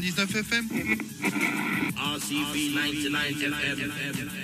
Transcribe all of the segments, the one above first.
99 FM. RCV 99 FM.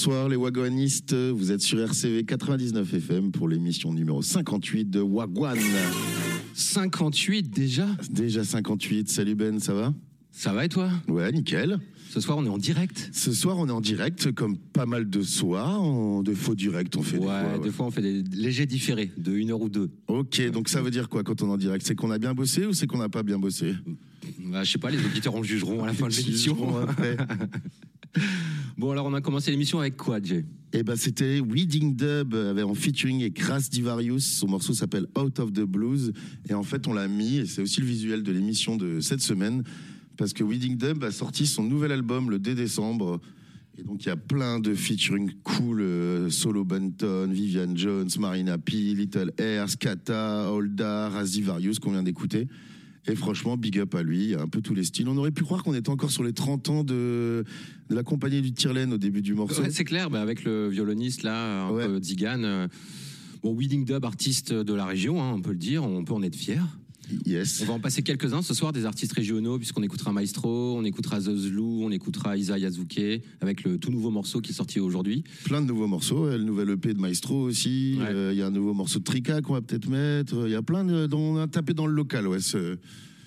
Bonsoir les wagonistes, vous êtes sur RCV 99 FM pour l'émission numéro 58 de Wagwan. 58 déjà? Déjà 58, salut Ben, ça va? Ça va et toi? Ouais, nickel. Ce soir on est en direct? Ce soir on est en direct, comme pas mal de soirs, de faux directs on fait ouais, des fois. ouais. des fois on fait des légers différés de une heure ou deux. Ok, donc ça veut dire quoi quand on est en direct? C'est qu'on a bien bossé ou c'est qu'on n'a pas bien bossé? Bah, je sais pas, les auditeurs en jugeront à la fin de l'émission. Bon alors on a commencé l'émission avec quoi Jay? Eh ben c'était Weeding Dub avec en featuring et Crass Divarius. Son morceau s'appelle Out of the Blues et en fait on l'a mis et c'est aussi le visuel de l'émission de cette semaine parce que Weeding Dub a sorti son nouvel album le 2 décembre. Et donc il y a plein de featuring cool, euh, Solo Bunton, Vivian Jones, Marina P, Little Air, Skata, Holda, Raz Divarius qu'on vient d'écouter. Et franchement, big up à lui, un peu tous les styles. On aurait pu croire qu'on était encore sur les 30 ans de, de la compagnie du Tirelaine au début du morceau. Ouais, C'est clair, bah, avec le violoniste là, un Ouais. peu Zigan. euh, Bon, Weeding Dub, artiste de la région, hein, on peut le dire, on peut en être fier. Yes. On va en passer quelques-uns ce soir, des artistes régionaux, puisqu'on écoutera Maestro, on écoutera The Zlou, on écoutera Isa Yazuke, avec le tout nouveau morceau qui est sorti aujourd'hui. plein de nouveaux morceaux. euh, Le nouvel EP de Maestro aussi. Ouais. Euh, Il y a un nouveau morceau de Trika qu'on va peut-être mettre. Il y a plein de. dont On a tapé dans le local, ouais. ce-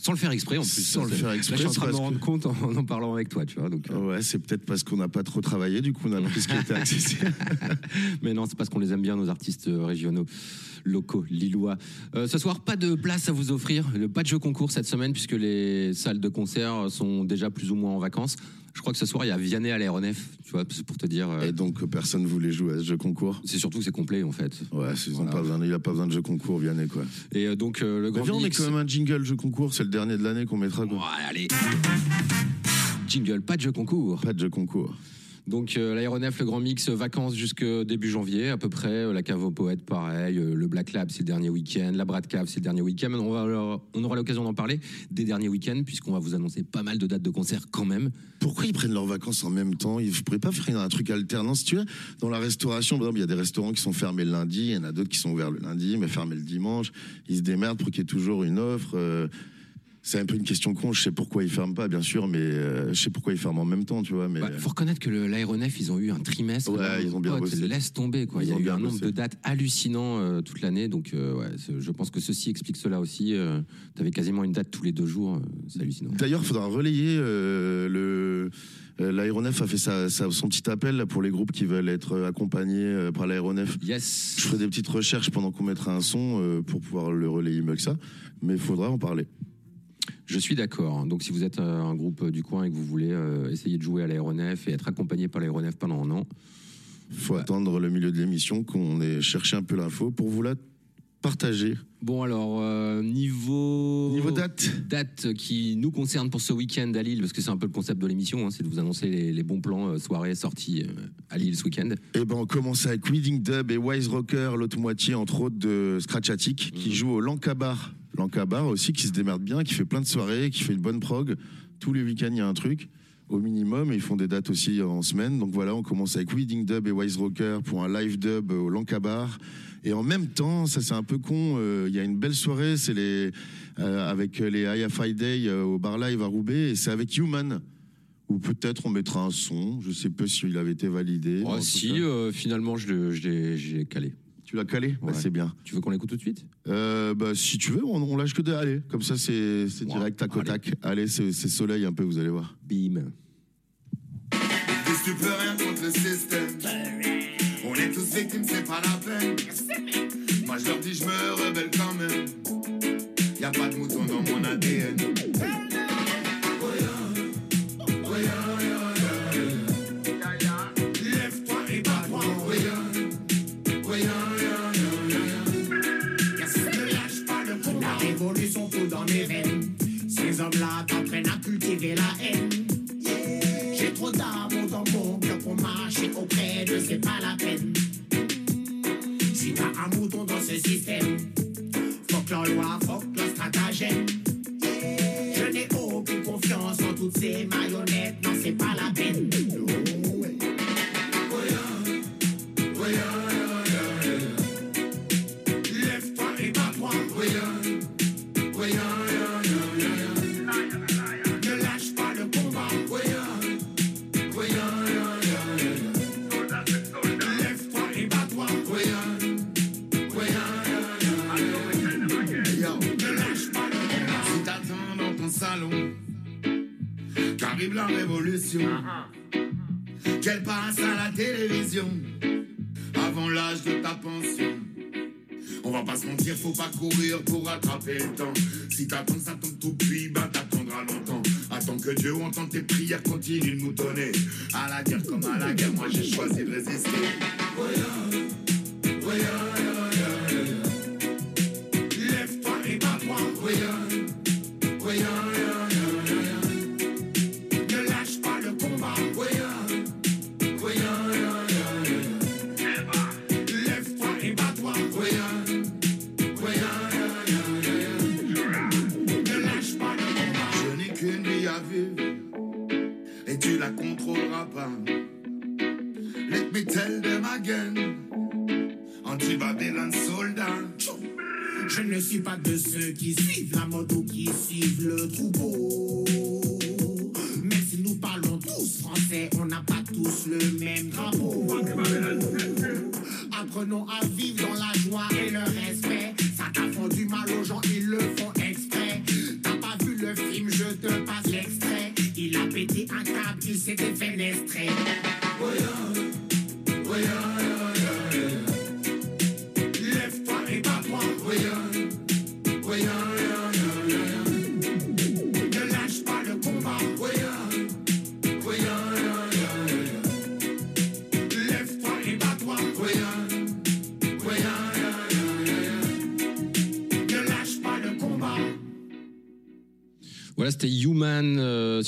Sans le faire exprès en plus. Sans le faire Là, exprès, je suis en train de me rendre que- compte en, en parlant avec toi, tu vois. Donc, euh, Ouais, c'est peut-être parce qu'on n'a pas trop travaillé, du coup on a pris ce qui était accessible. Mais non, c'est parce qu'on les aime bien, nos artistes euh, régionaux, locaux, lillois. Euh, ce soir, pas de place à vous offrir. Le pas de jeu concours cette semaine, puisque les salles de concert sont déjà plus ou moins en vacances. Je crois que ce soir, il y a Vianney à l'aéronef, tu vois, pour te dire. euh, Et donc personne voulait jouer à ce jeu concours? c'est surtout que c'est complet, en fait. Ouais, ils ont pas besoin, il n'y a pas besoin de jeu concours, Vianney quoi. Et euh, donc, euh, le grand viens, on met quand même un jingle jeu concours, c'est le dernier de l'année qu'on mettra. Quoi. Ouais, allez. Jingle, pas de jeu concours. Pas de jeu concours. Donc euh, l'aéronef, le grand mix, euh, vacances jusque début janvier à peu près. Euh, la cave aux poètes, pareil. Euh, le Black Lab, c'est le dernier week-end. La Brad Cave, c'est le week-end. On, on aura l'occasion d'en parler des derniers week-ends puisqu'on va vous annoncer pas mal de dates de concert quand même. Pourquoi ils prennent leurs vacances en même temps? Ils ne pourraient pas faire un truc alternant tu veux, dans la restauration, il y a des restaurants qui sont fermés le lundi, il y en a d'autres qui sont ouverts le lundi, mais fermés le dimanche. Ils se démerdent pour qu'il y ait toujours une offre. C'est un peu une question con. Je sais pourquoi ils ferment pas, bien sûr, mais euh, je sais pourquoi ils ferment en même temps, tu vois. Mais Bah, faut reconnaître que l'aéronef, ils ont eu un trimestre. Ouais, ils ont bien bossé. Laisse tomber quoi. Ils Il y a eu un nombre de dates hallucinant euh, toute l'année. Donc euh, ouais, je pense que ceci explique cela aussi. Euh, T'avais quasiment une date tous les deux jours. euh, c'est hallucinant. D'ailleurs, il faudra relayer euh, le. euh, L'aéronef a fait sa- sa- son petit appel là, pour les groupes qui veulent être accompagnés euh, par l'aéronef. Yes. Je ferai des petites recherches pendant qu'on mettra un son euh, pour pouvoir le relayer mieux que ça, mais il faudra en parler. Je suis d'accord. Donc, si vous êtes euh, un groupe euh, du coin et que vous voulez euh, essayer de jouer à l'aéronef et être accompagné par l'aéronef pendant un an, Il faut attendre le milieu de l'émission qu'on ait cherché un peu l'info pour vous la partager. Bon, alors, euh, niveau. Niveau date Date qui nous concerne pour ce week-end à Lille, parce que c'est un peu le concept de l'émission, hein, c'est de vous annoncer les, les bons plans, euh, soirées, sorties euh, à Lille ce week-end. Eh ben, on commence avec Weeding Dub et Wise Rocker, l'autre moitié, entre autres, de Scratch Attic, qui joue au Lankabar. Lankabar aussi, qui se démerde bien, qui fait plein de soirées, qui fait une bonne prog. Tous les week-ends, il y a un truc, au minimum, et ils font des dates aussi en semaine. Donc voilà, on commence avec Weeding Dub et Wise Rocker pour un live dub au Lankabar. Et en même temps, ça c'est un peu con, euh, il y a une belle soirée, c'est les, euh, avec les IFI Day euh, au bar live à Roubaix, et c'est avec Human. Ou peut-être on mettra un son, je sais pas s'il avait été validé. Oh, si, euh, finalement, je l'ai calé. Tu l'as calé Bah, Ouais. C'est bien. Tu veux qu'on l'écoute tout de suite? Euh, bah, si tu veux, on, on lâche que des allez. Comme ça, c'est direct, tac au allez. tac. Allez, c'est c'est soleil un peu, vous allez voir. Bim. Tu peux rien contre le système. On est tous victimes, c'est pas la peine. Moi je leur dis, je me rebelle quand même. Y a pas de mouton dans mon ADN. Coule dans mes veines. Ces hommes-là t'entraînent à cultiver la haine.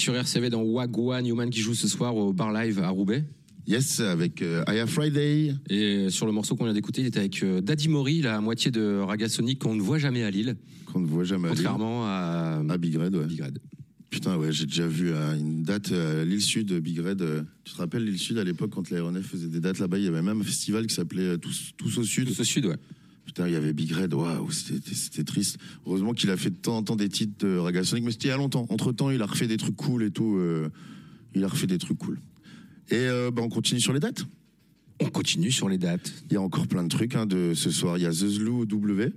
Sur RCV dans Wagwan. Human qui joue ce soir au Bar Live à Roubaix. Yes, avec euh, Aya Friday. Et sur le morceau qu'on vient d'écouter, il était avec euh, Daddy Mori, la moitié de Raga Sonic qu'on ne voit jamais à Lille, qu'on ne voit jamais à Lille. contrairement à, À Big Red, ouais. Big Red. Putain, ouais, j'ai déjà vu euh, une date à l'île Sud, Big Red. euh, tu te rappelles l'île Sud à l'époque quand l'aéronef faisait des dates là-bas Il y avait même un festival qui s'appelait euh, Tous, Tous au Sud. Tous au sud, ouais. Putain, il y avait Big Red, waouh, c'était triste. Heureusement qu'il a fait de temps en temps des titres de Raga Sonic, mais c'était il y a longtemps. Entre temps, il a refait des trucs cool et tout. euh, il a refait des trucs cool. Et euh, bah, on continue sur les dates. On continue sur les dates. Il y a encore plein de trucs hein, de ce soir. Il y a The Zlou W.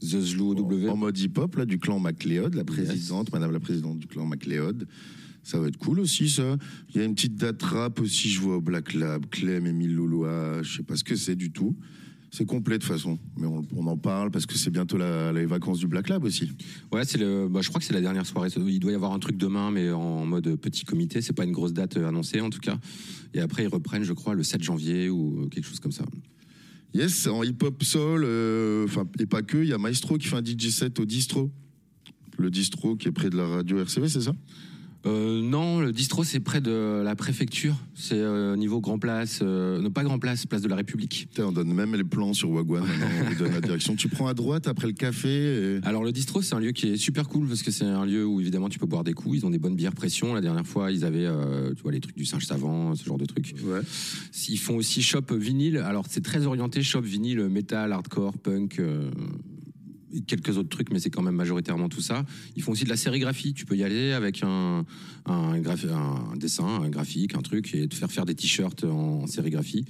The Zlou W. En mode hip-hop, là, du clan MacLeod, la présidente, madame la présidente du clan MacLeod. Ça va être cool aussi, ça. Il y a une petite date rap aussi, je vois au Black Lab, Clem, Emile Loulois, je sais pas ce que c'est du tout. C'est complet de toute façon, mais on, on en parle parce que c'est bientôt la- les vacances du Black Lab aussi. Ouais, c'est le. Bah, je crois que c'est la dernière soirée. Il doit y avoir un truc demain, mais en mode petit comité. C'est pas une grosse date euh, annoncée en tout cas. Et après, ils reprennent, je crois, le 7 janvier ou quelque chose comme ça. Yes, en hip-hop soul, euh, enfin, et pas que, il y a Maestro qui fait un DJ set au distro. Le distro qui est près de la radio RCV, c'est ça? Euh, non, le distro c'est près de la préfecture. C'est euh, niveau Grand Place, euh, non pas Grand Place, place de la République. Putain, on donne même les plans sur Wagwan, maintenant, on donne la direction. Tu prends à droite après le café. et- Alors le distro c'est un lieu qui est super cool parce que c'est un lieu où évidemment tu peux boire des coups. Ils ont des bonnes bières pression. La dernière fois ils avaient, euh, tu vois, les trucs du singe savant, ce genre de trucs. Ouais. Ils font aussi shop vinyle. Alors c'est très orienté shop vinyle, metal, hardcore, punk. Quelques autres trucs, mais c'est quand même majoritairement tout ça. Ils font aussi de la sérigraphie. Tu peux y aller avec un, un dessin, un graphique, un truc, et te faire faire des t-shirts en, sérigraphie.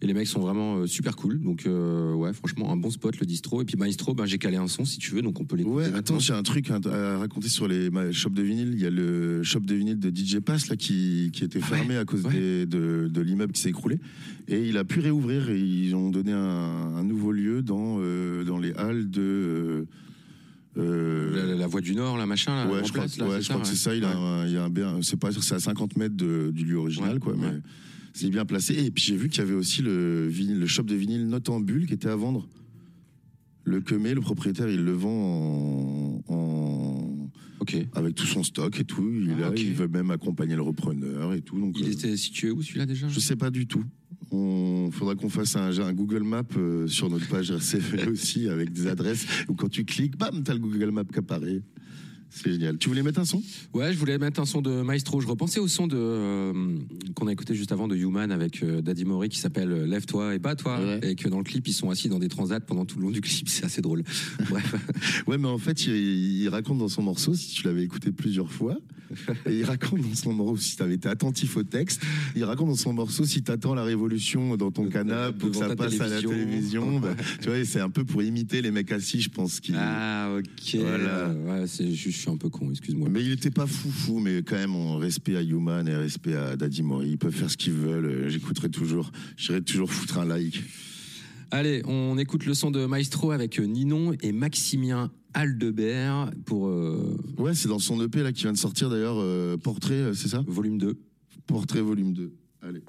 Et les mecs sont vraiment euh, super cool. Donc, euh, ouais, franchement, un bon spot, le distro. Et puis, Maestro, ben, j'ai calé un son si tu veux, donc on peut l'écouter. Ouais, maintenant. attends, j'ai un truc à, à raconter sur les shops de vinyle. Il y a le shop de vinyle de DJ Pass là, qui, qui était Ah ouais, fermé à cause ouais. des- de, de l'immeuble qui s'est écroulé. Et il a pu réouvrir et ils ont donné un, un nouveau lieu dans, euh, dans les halles de. euh, euh, La, la voie du Nord, la machin, là, ouais, je crois, place, là, ouais, crois que ça, c'est ça. Il a, y a un, bien- c'est pas, c'est à 50 mètres de- du lieu original, quoi. Mais. C'est bien placé. Et puis j'ai vu qu'il y avait aussi le, vinyle- le shop de vinyle Notambule qui était à vendre. Le Kemé, le propriétaire, il le vend en- en, Ok. avec tout son stock et tout. Il, Ah, a- il veut même accompagner le repreneur et tout. Donc, Il euh, était situé où celui-là déjà? je sais pas du tout. On faudra qu'on fasse un, un Google Map euh, sur notre page RCV aussi avec des adresses où quand tu cliques, bam, t'as le Google Map qui apparaît. C'est génial. Tu voulais mettre un son? Ouais, je voulais mettre un son de Maestro. Je repensais au son de euh, qu'on a écouté juste avant de Human avec euh, Daddy Mori qui s'appelle euh, Lève-toi et bats-toi. Ouais. Et que dans le clip, ils sont assis dans des transats pendant tout le long du clip. C'est assez drôle. Bref. Ouais, mais en fait, il, il raconte dans son morceau, si tu l'avais écouté plusieurs fois, et il raconte dans son morceau, si tu avais été attentif au texte, il raconte dans son morceau, si tu attends la révolution dans ton canapé pour que ça passe à la télévision. bah, tu vois, c'est un peu pour imiter les mecs assis, je pense. Ah, ok. Voilà. Ouais, c'est, je, je suis un peu con, excuse-moi. Mais il était pas fou fou, mais quand même en respect à Human et respect à Daddy Mori, ils peuvent faire ce qu'ils veulent. euh, J'écouterai toujours, j'irai toujours foutre un like. Allez, on écoute le son de Maestro avec euh, Ninon et Maximien Aldebert pour euh, Ouais, c'est dans son EP là qui vient de sortir d'ailleurs, euh, Portrait, c'est ça? volume 2. Portrait volume 2. Allez.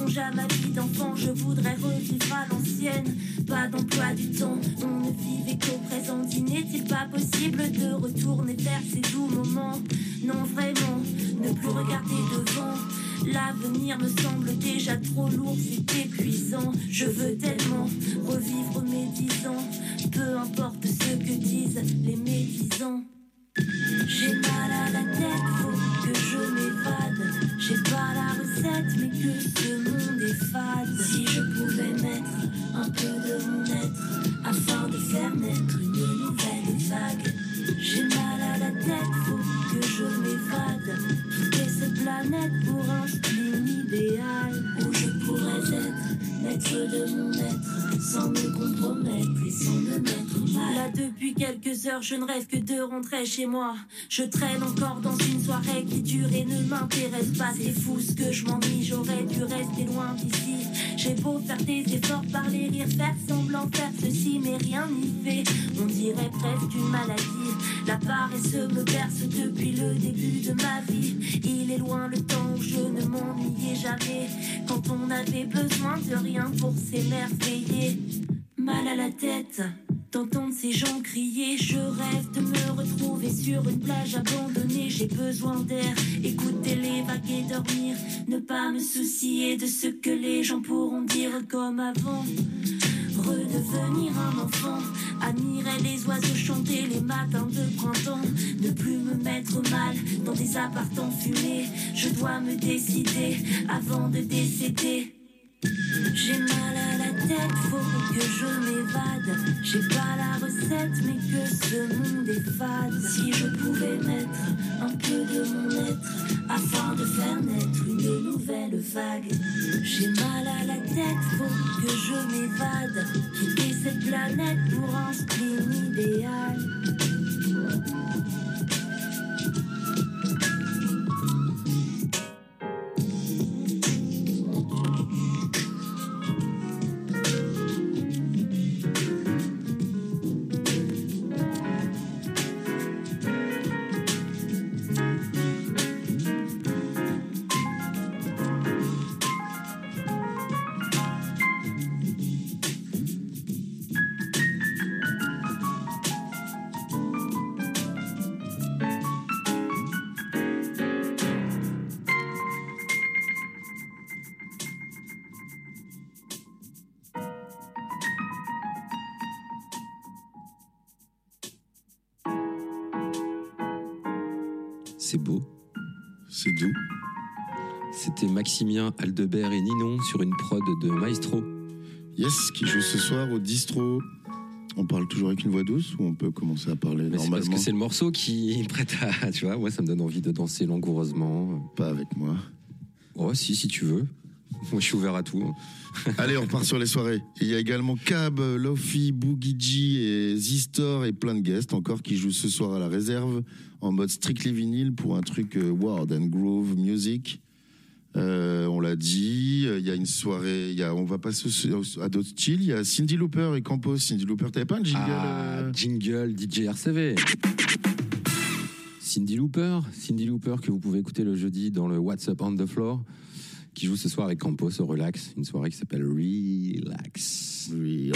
Songe ma vie d'enfant. Je voudrais revivre à l'ancienne. Pas d'emploi du temps, on ne vivait qu'au présent. N'est-il pas possible de retourner vers ces doux moments? Non, vraiment, ne plus regarder devant. L'avenir me semble déjà trop lourd, je ne rêve que de rentrer chez moi. Je traîne encore dans une soirée qui dure et ne m'intéresse pas. C'est fou ce que je m'ennuie, j'aurais dû rester loin d'ici. J'ai beau faire des efforts, parler, rire, faire semblant, faire ceci, mais rien n'y fait. On dirait presque une maladie. La paresse me berce depuis le début de ma vie. Il est loin le temps où je ne m'ennuyais jamais. Quand on avait besoin de rien pour s'émerveiller. Mal à la tête d'entendre ces gens crier. Je rêve de me retrouver sur une plage abandonnée. J'ai besoin d'air, écouter les vagues et dormir. Ne pas me soucier de ce que les gens pourront dire comme avant. Redevenir un enfant, admirer les oiseaux chanter les matins de printemps, ne plus me mettre mal dans des appartements fumés. Je dois me décider avant de décéder. J'ai mal la tête, faut que je m'évade. J'ai pas la recette, mais que ce monde est fade. Si je pouvais mettre un peu de mon être afin de faire naître une nouvelle vague. J'ai mal à la tête, faut que je m'évade. Quitter cette planète pour un spleen idéal. Aldebert et Ninon sur une prod de Maestro. Yes, qui joue ce soir au distro. On parle toujours avec une voix douce ou on peut commencer à parler Mais c'est parce normalement que c'est le morceau qui prête à. Tu vois, moi, ça me donne envie de danser langoureusement. Pas avec moi. Oh, si, si tu veux. Moi, je suis ouvert à tout. Allez, on repart sur les soirées. Il y a également Cab, Lofi, Boogie G et Zistor et plein de guests encore qui jouent ce soir à la réserve en mode strictly vinyle pour un truc euh, Word and Groove Music. Euh, on l'a dit. il y a une soirée, il y a, on va passer à d'autres styles. Il y a Cindy Looper et Campos. Cindy Looper, t'avais pas un jingle Ah, euh, jingle DJ RCV. Cindy Looper, Cindy Looper que vous pouvez écouter le jeudi dans le What's Up on the Floor, qui joue ce soir avec Campos au Relax, une soirée qui s'appelle Relax. Oui,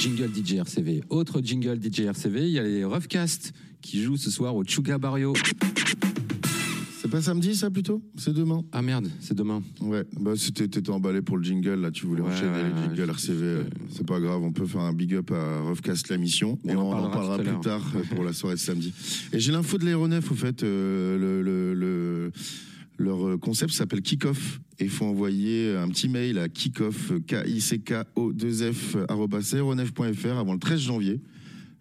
Jingle DJ RCV. Autre jingle DJ RCV, il y a les Roughcast qui jouent ce soir au Chuga Barrio. C'est pas samedi, ça, plutôt? C'est demain Ah merde, c'est demain. Ouais, bah c'était t'étais emballé pour le jingle là, tu voulais Ouais, enchaîner ouais, les jingles RCV, euh, c'est pas grave, on peut faire un big up à Roughcast la mission On et on en parlera plus tard euh, pour la soirée de samedi. Et j'ai l'info de l'aéronef au fait, euh, le, le- le- leur concept s'appelle Kickoff et il faut envoyer un petit mail à kickoff k i c k o 2 f avant le 13 janvier.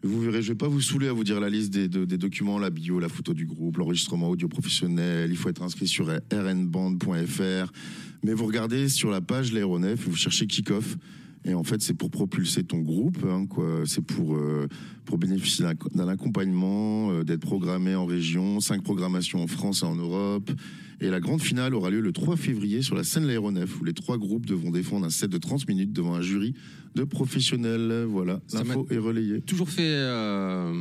Vous verrez, je vais pas vous saouler à vous dire la liste des, de- des documents, la bio, la photo du groupe, l'enregistrement audio professionnel. Il faut être inscrit sur rnband.fr. Mais vous regardez sur la page l'aéronef, vous cherchez Kickoff. Et en fait, c'est pour propulser ton groupe, hein, quoi. C'est pour, euh, pour bénéficier d'un d'un accompagnement, euh, d'être programmé en région, cinq programmations en France et en Europe. Et la grande finale aura lieu le 3 février sur la scène L'Aéronef, où les trois groupes devront défendre un set de 30 minutes devant un jury de professionnels. Voilà, l'info est relayée. Toujours fait euh,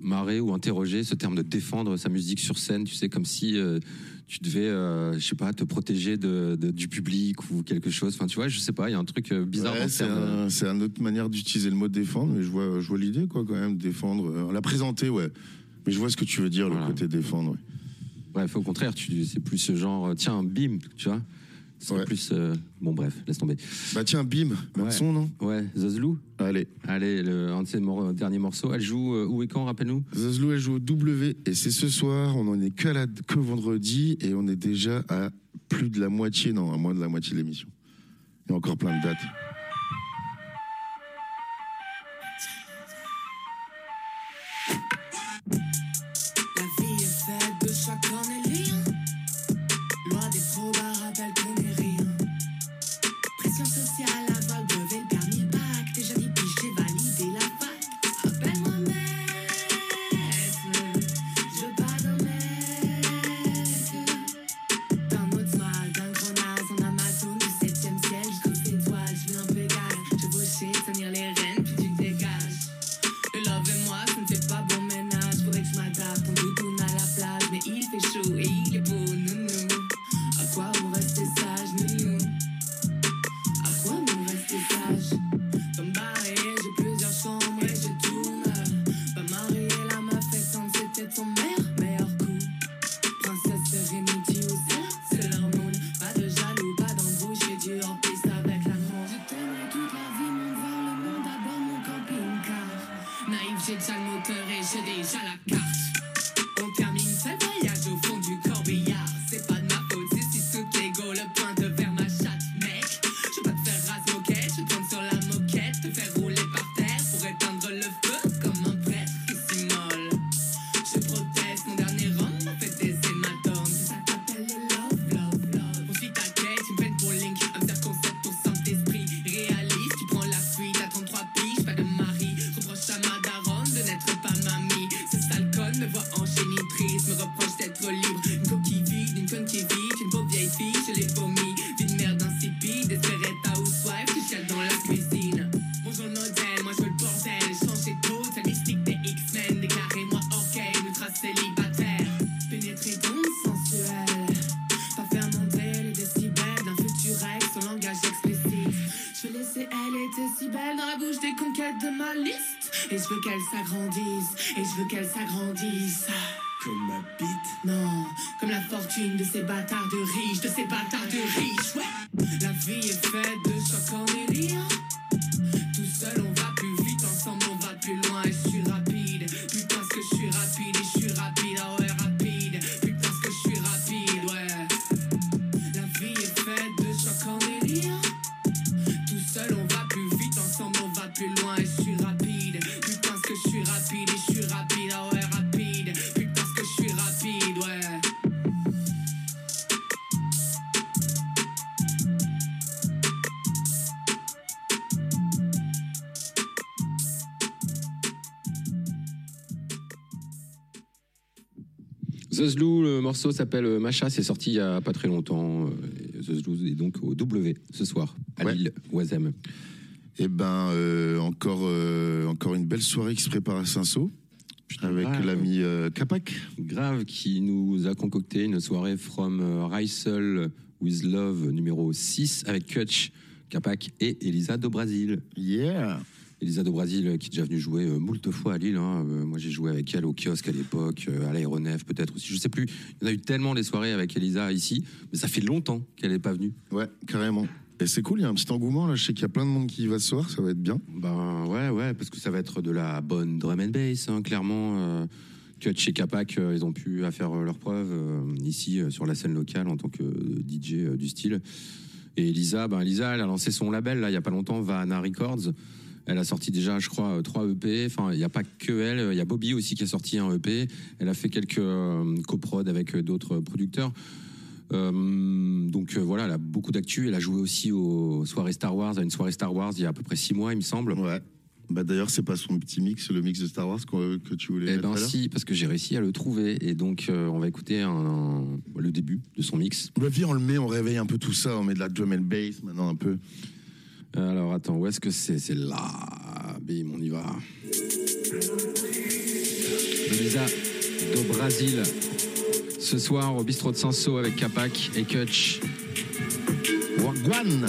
marrer ou interroger ce terme de défendre sa musique sur scène, tu sais, comme si euh, tu devais, euh, je sais pas, te protéger de, de- du public ou quelque chose. Enfin, tu vois, je sais pas, il y a un truc euh, bizarre Ouais, dans c'est terme. un- c'est une autre manière d'utiliser le mot défendre, mais je vois, je vois l'idée, quoi, quand même, défendre. Euh, La présenter, ouais. Mais je vois ce que tu veux dire, Voilà. le côté défendre, ouais. Bref, au contraire, tu, c'est plus ce genre, euh, tiens, bim, tu vois. C'est Ouais. plus. euh, bon, bref, laisse tomber. Bah tiens, bim, même Ouais. son, non? Ouais, Zazlou, Allez, allez, le, un de ses mor- derniers morceaux. Elle joue euh, où et quand, rappelle-nous? Zazlou, elle joue au W, et c'est ce soir, on en est que, la, que vendredi, et on est déjà à plus de la moitié, non, à moins de la moitié de l'émission. Il y a encore plein de dates. Morceau s'appelle euh, Macha, c'est sorti il y a pas très longtemps. euh, et The est donc au W ce soir, à Ouais. Lille, Oisem. Et ben, euh, encore, euh, encore une belle soirée qui se prépare à Saint-Saul. Avec l'ami euh, Capac. Grave qui nous a concocté une soirée from Rysel with Love numéro 6 avec Kutch, Capac et Elisa do Brasil. Yeah! Elisa do Brasil qui est déjà venue jouer euh, moult fois à Lille. hein. Euh, moi j'ai joué avec elle au kiosque à l'époque, euh, à l'aéronef peut-être aussi. Je sais plus. Il y en a eu tellement des soirées avec Elisa ici, mais ça fait longtemps qu'elle n'est pas venue. Ouais, carrément. Et c'est cool, il y a un petit engouement là. Je sais qu'il y a plein de monde qui y va ce soir, ça va être bien. Ben ouais, ouais, parce que ça va être de la bonne drum and bass, hein, clairement. Euh, Kutch et Capac, euh, ils ont pu faire euh, leurs preuves ici sur la scène locale en tant que DJ du style. Et Elisa, ben Elisa, elle a lancé son label là il y a pas longtemps, Vahana Records. Elle a sorti déjà, je crois, euh, trois EP. Enfin, il n'y a pas que elle. Il y a Bobby aussi qui a sorti un EP. Elle a fait quelques euh, coprods avec euh, d'autres producteurs. Euh, donc euh, voilà, elle a beaucoup d'actu. Elle a joué aussi aux soirées Star Wars, à une soirée Star Wars il y a à peu près six mois, il me semble. Ouais. Bah d'ailleurs, c'est pas son petit mix, le mix de Star Wars que tu voulais Eh mettre ben si, parce que j'ai réussi à le trouver. Et donc, euh, on va écouter un- un- le début de son mix. Bah, viens, on le met, on réveille un peu tout ça, on met de la drum and bass maintenant un peu. Alors, attends, où est-ce que c'est? C'est là. Bim, on y va. Elisa do Brasil. Ce soir, au bistrot de Sanso avec Capac et Kutch. Wagwan!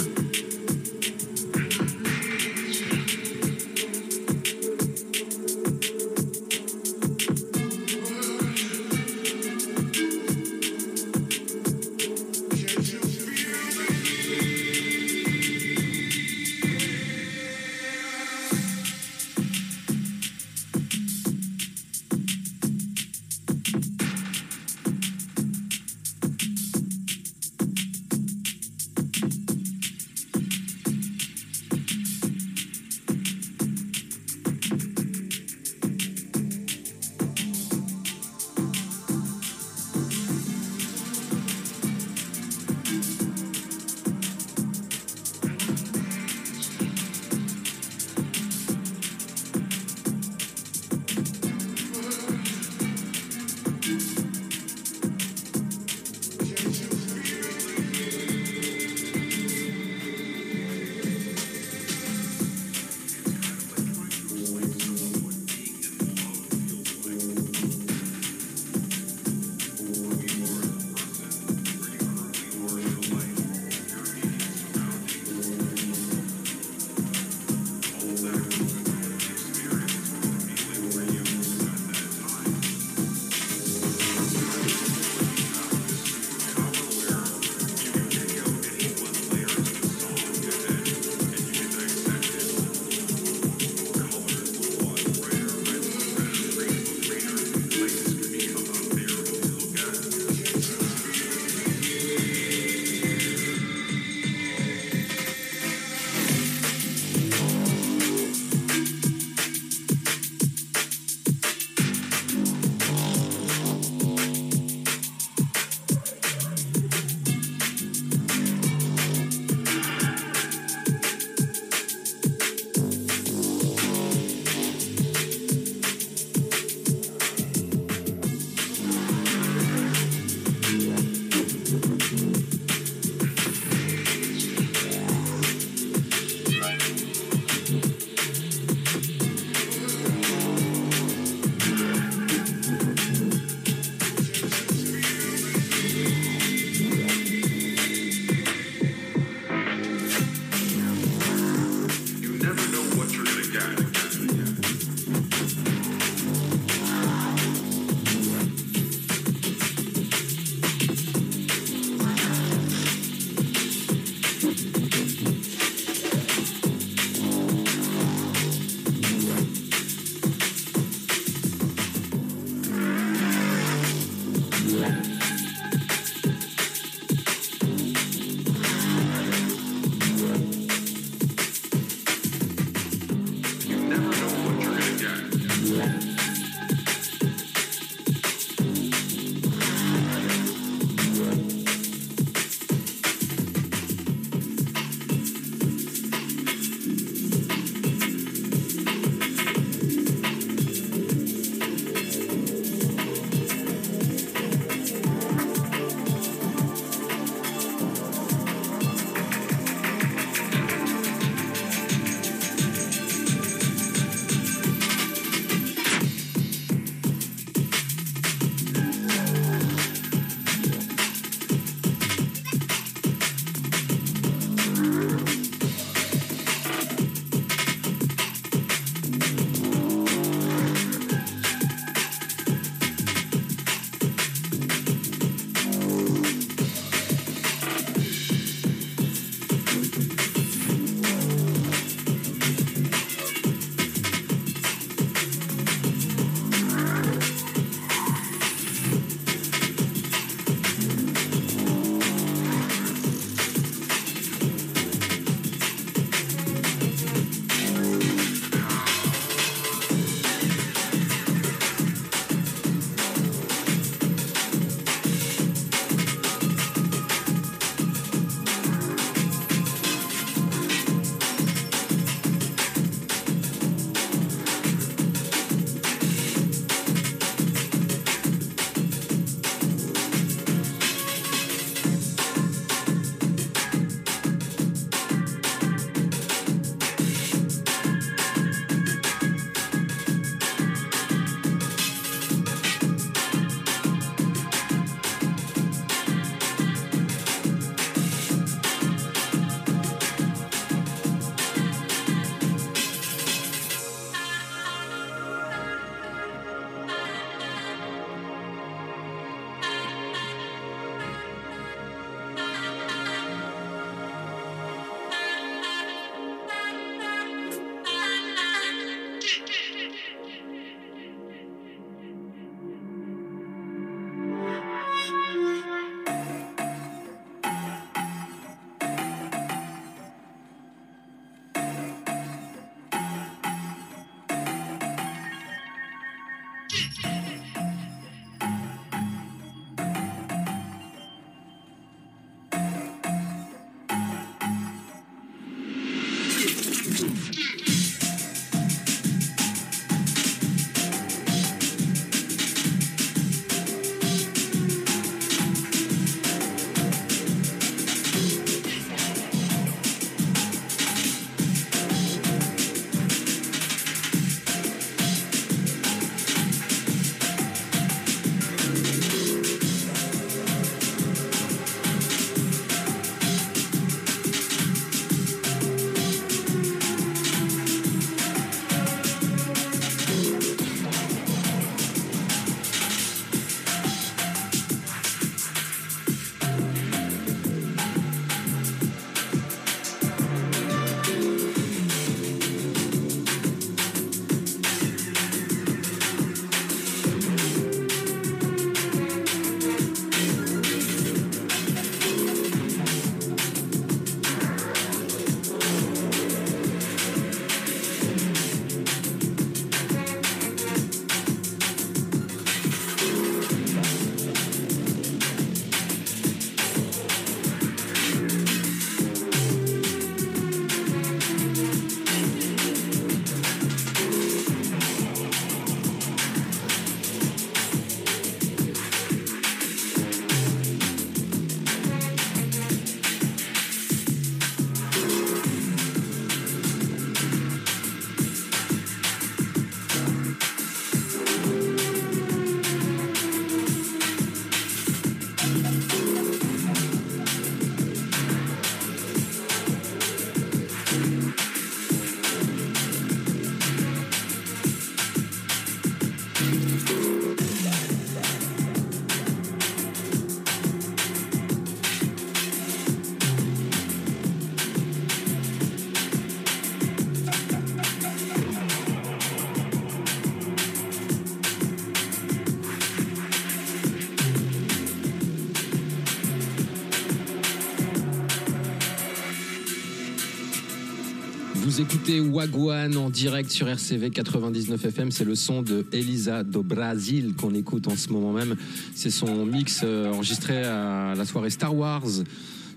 Vous écoutez Wagwan en direct sur RCV 99 FM. C'est le son de Elisa do Brasil qu'on écoute en ce moment même. C'est son mix euh, enregistré à la soirée Star Wars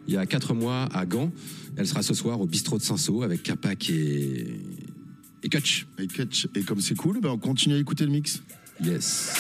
il y a 4 mois à Gand. Elle sera ce soir au bistrot de Saint-Saul avec Capac et, et Kutch. Et, et comme c'est cool, ben on continue à écouter le mix. Yes.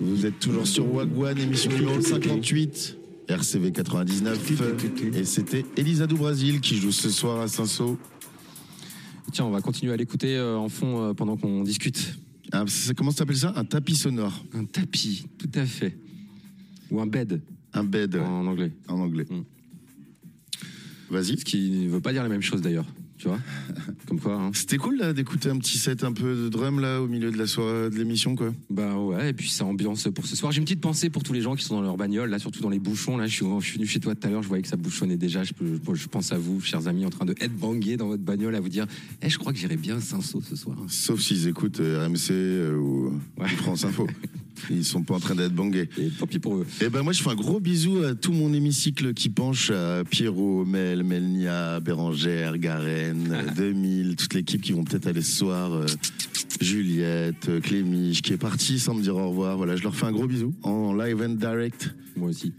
Vous êtes toujours sur Wagwan, émission numéro 58, RCV 99. Et c'était Elisa do Brasil qui joue ce soir à Saint-Saul. Tiens, on va continuer à l'écouter euh, en fond euh, pendant qu'on discute. Ah, comment t'appelles ça? Un tapis sonore. Un tapis, tout à fait. Ou un bed Un bed ouais, en anglais. en anglais. Mm. Vas-y. Ce qui ne veut pas dire la même chose d'ailleurs. Tu vois Comme quoi. hein. C'était cool là d'écouter un petit set un peu de drum là au milieu de la soirée de l'émission quoi. Bah ouais, et puis ça ambiance pour ce soir. J'ai une petite pensée pour tous les gens qui sont dans leur bagnole, là, surtout dans les bouchons. Là, je suis, je suis venu chez toi tout à l'heure, je voyais que ça bouchonnait déjà. Je, pense à vous, chers amis, en train de headbanger dans votre bagnole, à vous dire Eh, je crois que j'irai bien Saint-Saul ce soir. Sauf s'ils écoutent euh, RMC euh, ou, Ouais. ou France Info. Ils sont pas en train d'être bangés. Et tant pis pour eux. Et ben moi je fais un gros bisou à tout mon hémicycle qui penche à Pierrot, Mel, Melnia, Bérangère, Garenne, euh, 2000, toute l'équipe qui vont peut-être aller ce soir, euh, Juliette, Clémiche qui est partie sans me dire au revoir. Voilà, je leur fais un gros bisou en live and direct. Moi aussi.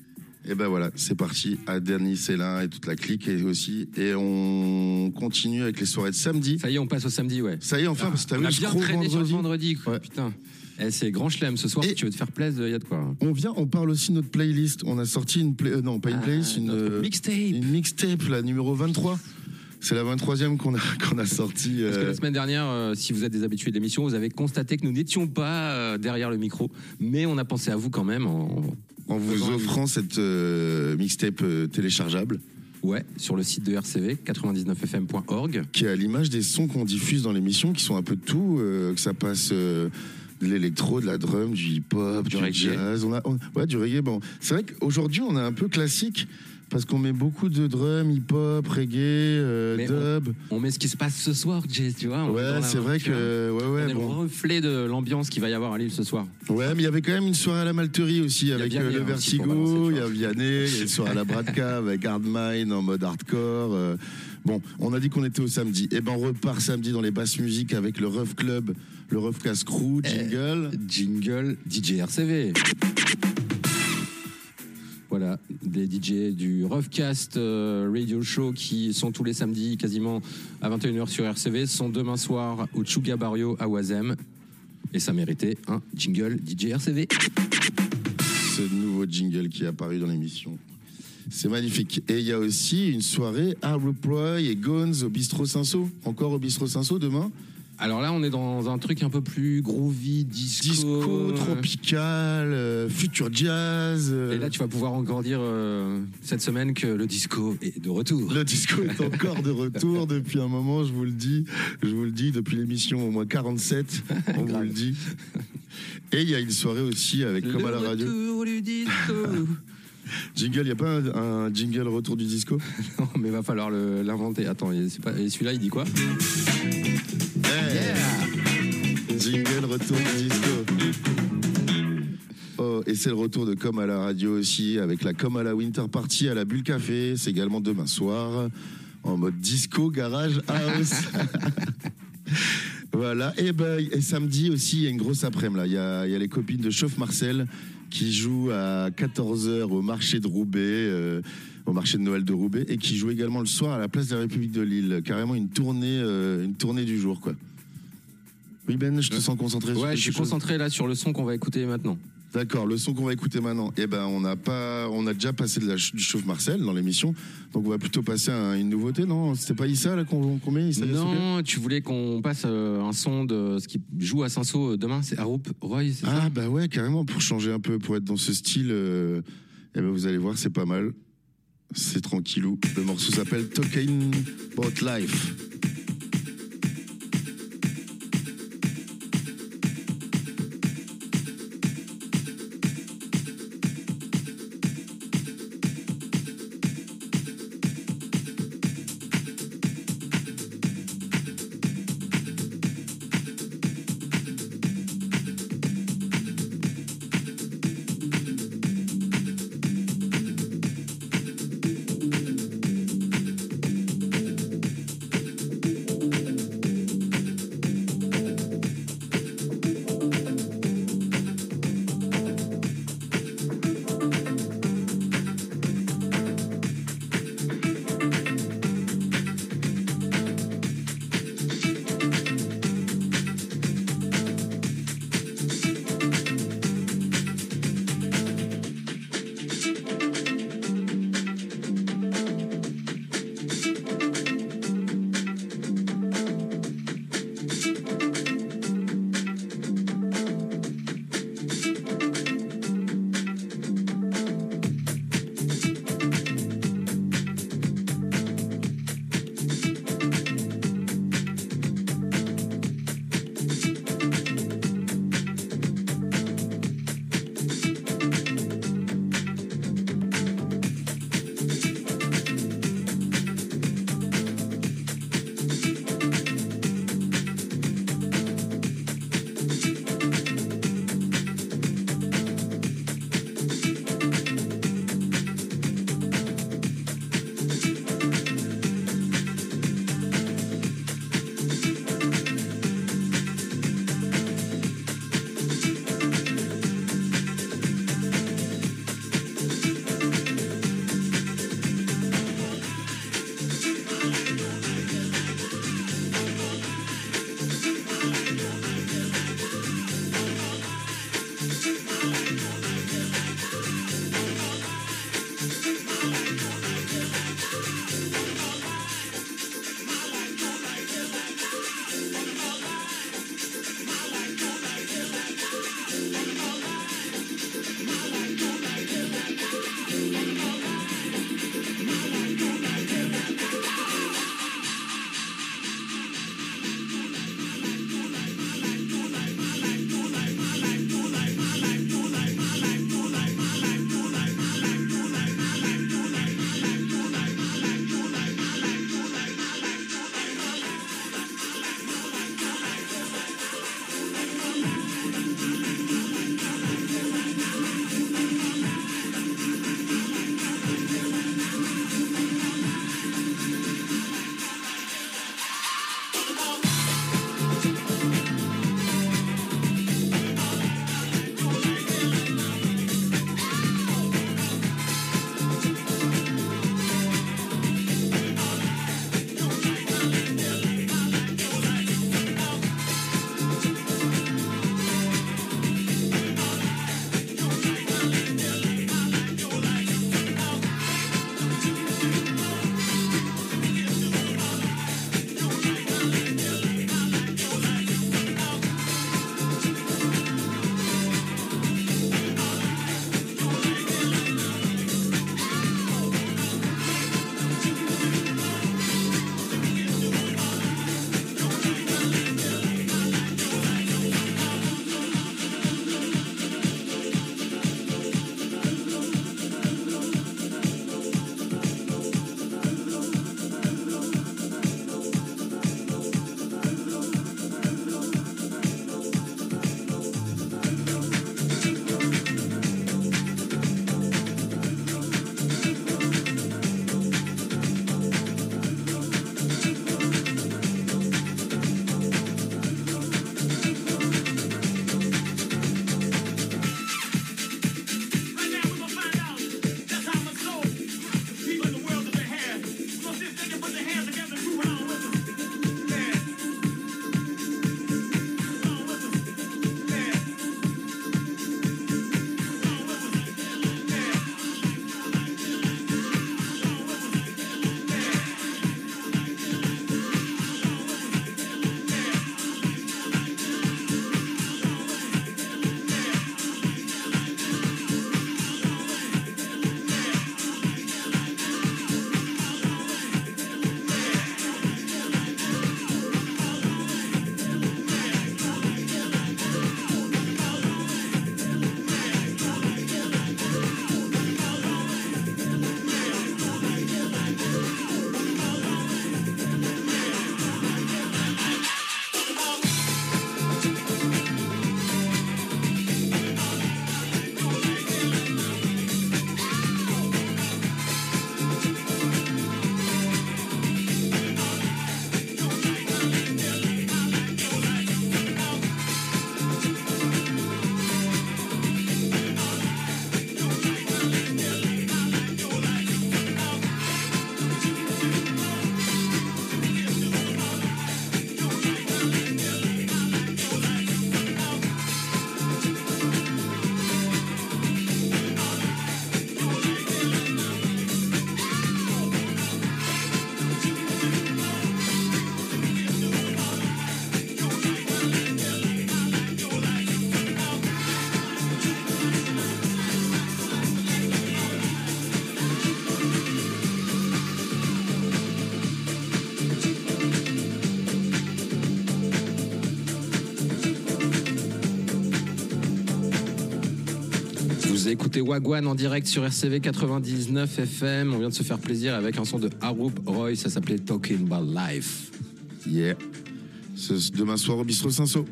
Et ben voilà, c'est parti à Denis Célin et toute la clique et aussi. Et on continue avec les soirées de samedi. Ça y est, on passe au samedi, ouais. Ça y est, enfin, parce que t'as vu bien traîné sur le vendredi. vendredi, quoi. Ouais. Putain. Eh, c'est grand chelem ce soir. Et- Si tu veux te faire plaisir, il y a de quoi. On vient, on parle aussi de notre playlist. On a sorti une play, euh, non pas une Ah, playlist, une euh, mixtape. une mixtape, la numéro 23. C'est la 23e qu'on a qu'on a sorti. Parce que euh, la semaine dernière, euh, si vous êtes des habitués de l'émission, vous avez constaté que nous n'étions pas euh, derrière le micro, mais on a pensé à vous quand même en, en vous offrant cette euh, mixtape euh, téléchargeable, ouais, sur le site de RCV, 99fm.org. qui est à l'image des sons qu'on diffuse dans l'émission, qui sont un peu de tout, euh, que ça passe. euh, de l'électro, de la drum, du hip-hop, Du du, reggae. jazz. On a, on- ouais, du reggae. Bon, c'est vrai qu'aujourd'hui, on est un peu classique parce qu'on met beaucoup de drum, hip-hop, reggae, euh, dub. On met ce qui se passe ce soir, Jay, tu vois. on est Ouais, c'est vrai que. Ouais, On ouais, est bon. le reflet de l'ambiance qu'il va y avoir à Lille ce soir. Ouais, mais il y avait quand même une soirée à la Malterie aussi avec euh, le Vertigo, il y a Vianney, il y a une soirée à la Bradka avec Hardmine en mode hardcore. euh. Bon, on a dit qu'on était au samedi. Et ben on repart samedi dans les basses musiques avec le Rough Club, le Rough Cast Crew, Eh. Jingle. Jingle DJ RCV. Voilà, des DJ du Roughcast euh, Radio Show qui sont tous les samedis quasiment à 21h sur RCV, sont demain soir au Chuga Barrio à Wazem. Et ça méritait un jingle DJ RCV. ce nouveau jingle qui est apparu dans l'émission. C'est magnifique. Et il y a aussi une soirée à Roy et Gones au Bistrot Saint-Saul. Encore au Bistrot Saint-Saul demain. Alors là, on est dans un truc un peu plus groovy, disco. Disco, tropical, euh, future jazz. euh. Et là, tu vas pouvoir encore dire euh, cette semaine que le disco est de retour. Le disco est encore de retour depuis un moment, je vous le dis. Je vous le dis, depuis l'émission au moins 47, on vous le dit. Et il y a une soirée aussi avec Comme à la Le radio. retour du disco. Jingle, il n'y a pas un, un jingle retour du disco non, mais va falloir l'inventer. Attends, pas- et celui-là, il dit quoi Jingle retour du disco. Oh, et c'est le retour de Comme à la radio aussi, avec la Comme à la Winter Party à la Bulle Café. C'est également demain soir, en mode disco, garage, house. voilà. Et, ben, et samedi aussi, il y a une grosse après-midi. Il y y a les copines de Chauffe Marcel qui jouent à 14h au marché de Roubaix. euh, au marché de Noël de Roubaix et qui jouent également le soir à la place de la République de Lille carrément une tournée euh, une tournée du jour quoi oui Ben je te sens concentré sur Ouais, je suis chose. concentré là sur le son qu'on va écouter maintenant. D'accord, le son qu'on va écouter maintenant. Eh ben, on n'a pas, on a déjà passé de la, ch- du chauffe Marcel dans l'émission, donc on va plutôt passer à une nouveauté, non? C'était pas Issa là qu'on qu'on met Issa Non, tu voulais qu'on passe euh, un son de ce qui joue à Saint-Saul demain, c'est Arup Roy, c'est ça? Ah bah ouais, carrément pour changer un peu, pour être dans ce style. euh, eh ben vous allez voir, c'est pas mal. C'est tranquillou. Le morceau s'appelle Talking About Life. Écoutez Wagwan en direct sur RCV 99 FM. On vient de se faire plaisir avec un son de Harup Roy. Ça s'appelait Talking About Life. Yeah. Demain soir au bistrot Saint-Saul.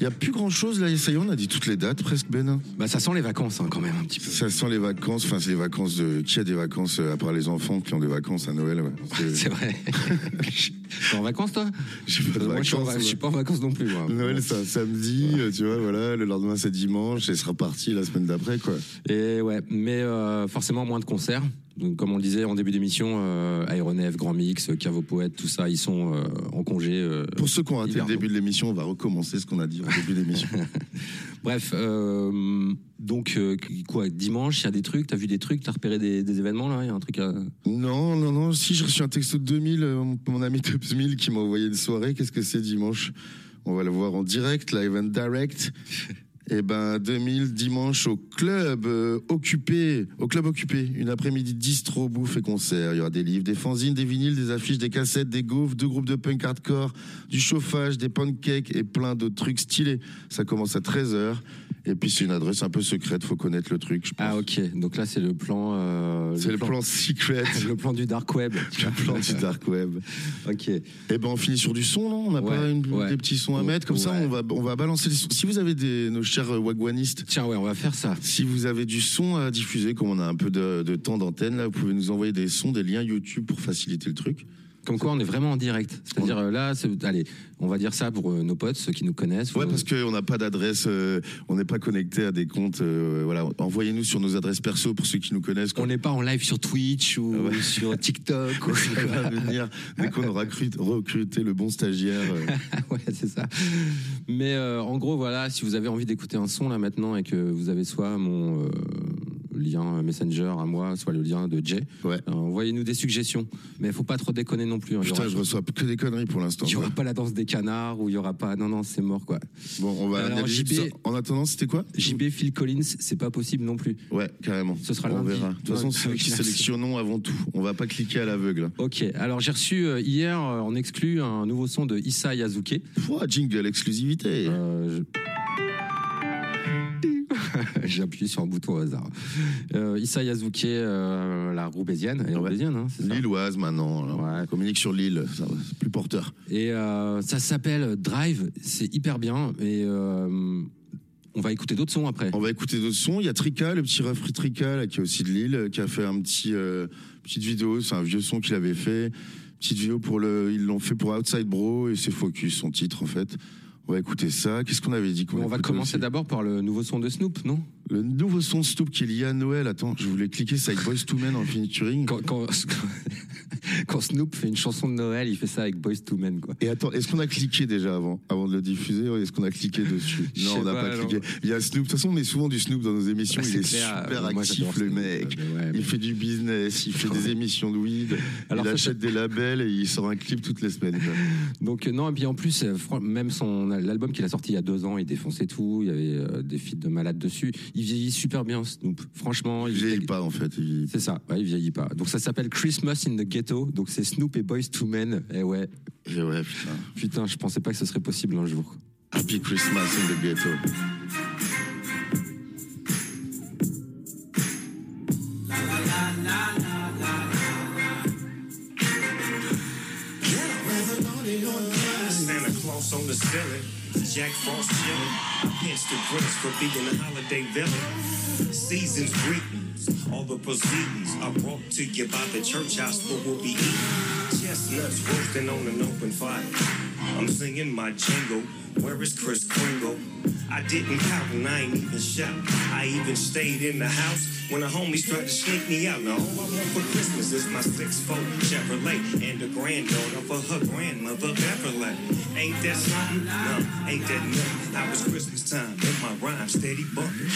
Il n'y a plus grand chose là, ça y est, on a dit toutes les dates presque, Ben. hein. Bah, ça sent les vacances hein, quand même un petit peu. Ça sent les vacances, enfin, c'est les vacances de. Qui a des vacances, euh, à part les enfants qui ont des vacances à Noël ouais. C'est vrai. T'es en vacances toi J'ai pas de Moi, je suis je pas en vacances non plus. moi. Noël, c'est un samedi, euh, tu vois, voilà. Le lendemain, c'est dimanche, et sera parti la semaine d'après, quoi. Et ouais, mais euh, forcément moins de concerts. Donc, comme on le disait en début d'émission, euh, Aéronef, Grand Mix, Cavo Poète, tout ça, ils sont euh, en congé. euh, Pour ceux qui ont raté le début de l'émission, on va recommencer ce qu'on a dit au début de l'émission. Bref, euh, donc euh, quoi, dimanche, il y a des trucs, t'as vu des trucs, t'as repéré des, des événements là, il y a un truc à... non, non, non. Si j'ai reçu un texto de 2000, euh, mon- ami Top 1000 qui m'a envoyé une soirée. Qu'est-ce que c'est dimanche? On va le voir en direct, live and direct. Et ben 2000 dimanche au club euh, occupé, au club occupé, une après-midi distro, bouffe et concert. Il y aura des livres, des fanzines, des vinyles, des affiches, des cassettes, des gaufres, deux groupes de punk hardcore, du chauffage, des pancakes et plein d'autres trucs stylés. Ça commence à 13h et puis c'est une adresse un peu secrète, faut connaître le truc. Je pense. Ah ok, donc là c'est le plan... euh, c'est le plan secret, le plan du dark web. le plan du dark web. ok. Eh ben, on finit sur du son, non? On n'a Ouais, pas une- ouais. des petits sons à mettre Comme ça, on va, on va balancer les sons. Si vous avez des, nos chers euh, wagwanistes, Tiens ouais, on va faire ça. si vous avez du son à diffuser, comme on a un peu de, de temps d'antenne, là, vous pouvez nous envoyer des sons, des liens YouTube pour faciliter le truc. Comme quoi on est vraiment en direct. C'est-à-dire euh, là, c'est- allez, on va dire ça pour euh, nos potes, ceux qui nous connaissent. Ouais, parce qu'on n'a pas d'adresse, euh, on n'est pas connecté à des comptes. euh, voilà, envoyez-nous sur nos adresses perso pour ceux qui nous connaissent. on n'est pas en live sur Twitch ou Ah ouais. sur TikTok. ou- Ça va venir dès qu'on aura cru- recruté le bon stagiaire. ouais, c'est ça. Mais en gros, voilà, si vous avez envie d'écouter un son là maintenant et que vous avez soit mon lien Messenger à moi, soit le lien de Jay, Ouais. euh, envoyez-nous des suggestions. Mais il faut pas trop déconner non plus. hein. Putain, je reçois que des conneries pour l'instant. il y aura pas la danse des canards ou il y aura pas. Non, non, c'est mort quoi. Bon, on va Alors, JB ça. En attendant, c'était quoi? JB Phil Collins, c'est pas possible non plus. Ouais, carrément. Ce sera on lundi. verra. De toute façon, qui sélectionnons avant tout. On va pas cliquer à l'aveugle. Ok, alors j'ai reçu euh, hier euh, en exclu un nouveau son de Issa Yazuke. Pouah, jingle exclusivité. Euh, je- J'ai appuyé sur un bouton au hasard. Euh, Issa Yazuke, euh, la roubaisienne, est Ouais. roubaisienne, hein, c'est ça Lilloise maintenant. alors. Ouais. On communique sur l'île, ça va, c'est plus porteur. Et euh, ça s'appelle Drive, c'est hyper bien. Et euh, on va écouter d'autres sons après. On va écouter d'autres sons. Il y a Trika, le petit refri Trika, là, qui est aussi de Lille, qui a fait un petit euh, petite vidéo. C'est un vieux son qu'il avait fait. Petite vidéo pour le, ils l'ont fait pour Outside Bro et c'est Focus, son titre en fait. On va écouter ça. Qu'est-ce qu'on avait dit qu'on on va commencer d'abord par le nouveau son de Snoop, non? Le nouveau son de Snoop qui est lié à Noël. Attends, je voulais cliquer Side Boys to Men en featuring. quand, quand, quand Snoop fait une chanson de Noël, il fait ça avec Boys to Men, quoi. Et attends, est-ce qu'on a cliqué déjà avant, avant de le diffuser Est-ce qu'on a cliqué dessus Non, on n'a pas, cliqué. Il y a Snoop. De toute façon, on met souvent du Snoop dans nos émissions. Bah, il est clair. super Euh, actif, le mec. Ouais, mais- Il fait du business, il fait des émissions de weed, Alors il ça, achète des labels et il sort un clip toutes les semaines. quoi. Donc euh, non, et puis en plus, euh, même son l'album qu'il a sorti il y a deux ans, il défonçait tout. Il y avait euh, des feats de malades dessus. Il vieillit super bien, Snoop. Franchement, Il vieillit pas en fait. il- C'est ça, ouais, il vieillit pas. Donc ça s'appelle Christmas in the Ghetto. Donc c'est Snoop et Boys to Men. Et ouais, Et ouais, putain. putain, je pensais pas que ce serait possible un jour. Happy Christmas in the ghetto. Santa Claus on the ceiling, Jack Frost chilling. Hence the Grinch for being a holiday villain. Season's all the proceedings are brought to you by the church house where we'll be eating. Chestnuts roasting on an open fire. I'm singing my jingle. Where is Chris Kringle? I didn't count and I ain't even shout. I even stayed in the house when the homies tried to sneak me out. Now all I want for Christmas is my six-foot Chevrolet and a granddaughter for her grandmother Beverly. Ain't that something? No, ain't that nothing. Now was Christmas time and my rhyme steady bumping.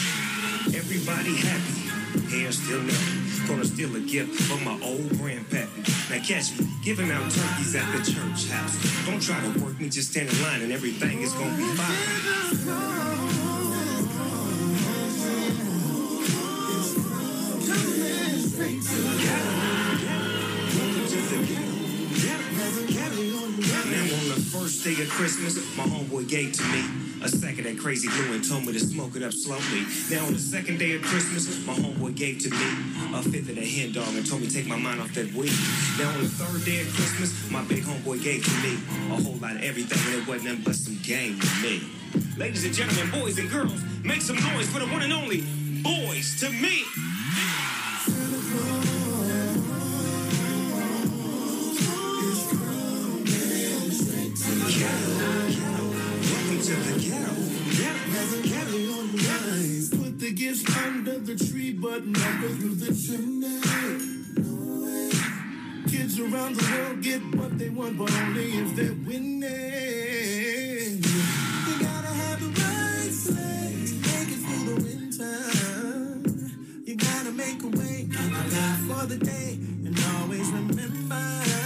Everybody happy, hair still nothing. Gonna steal a gift from my old grandpappy. Now catch me giving out turkeys at the church house. Don't try to work me, just stand in line and everything is gonna be fine. Now on the first day of Christmas, my homeboy gave to me a sack of that crazy glue and told me to smoke it up slowly. Now, on the second day of Christmas, my homeboy gave to me a fifth of that hen dog and told me to take my mind off that weed. Now, on the third day of Christmas, my big homeboy gave to me a whole lot of everything, and it wasn't nothing but some game to me. Ladies and gentlemen, boys and girls, make some noise for the one and only Boys to Me. Welcome to the Put the gifts under the tree, but never through the chimney. Kids around the world get what they want, but only if they're winning. Gotta have the right make it through the winter. You gotta make a way, for the day, and always remember.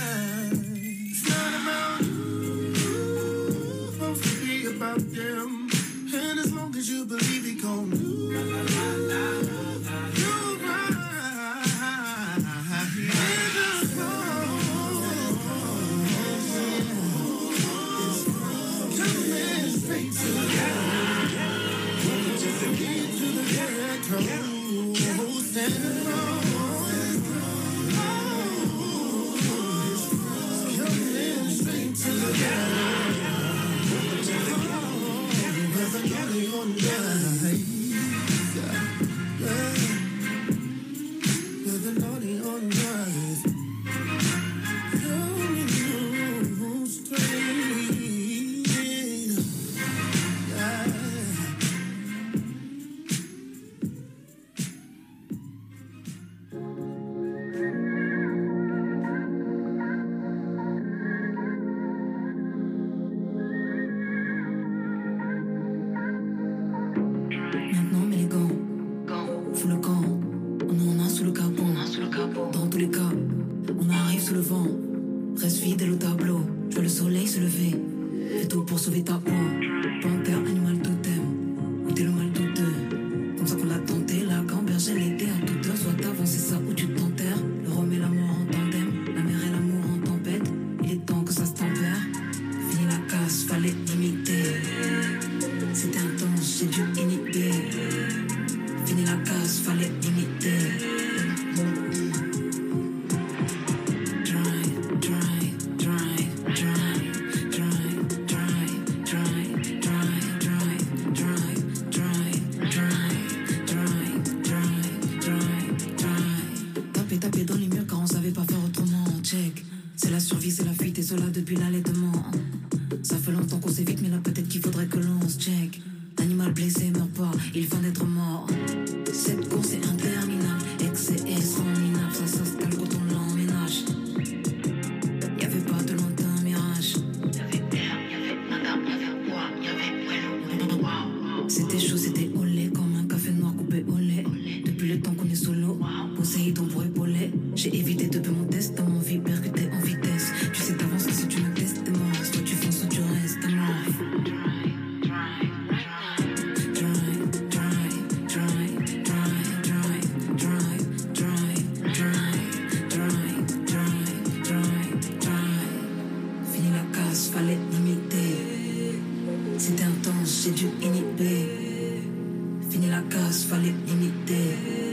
Cause fuck it.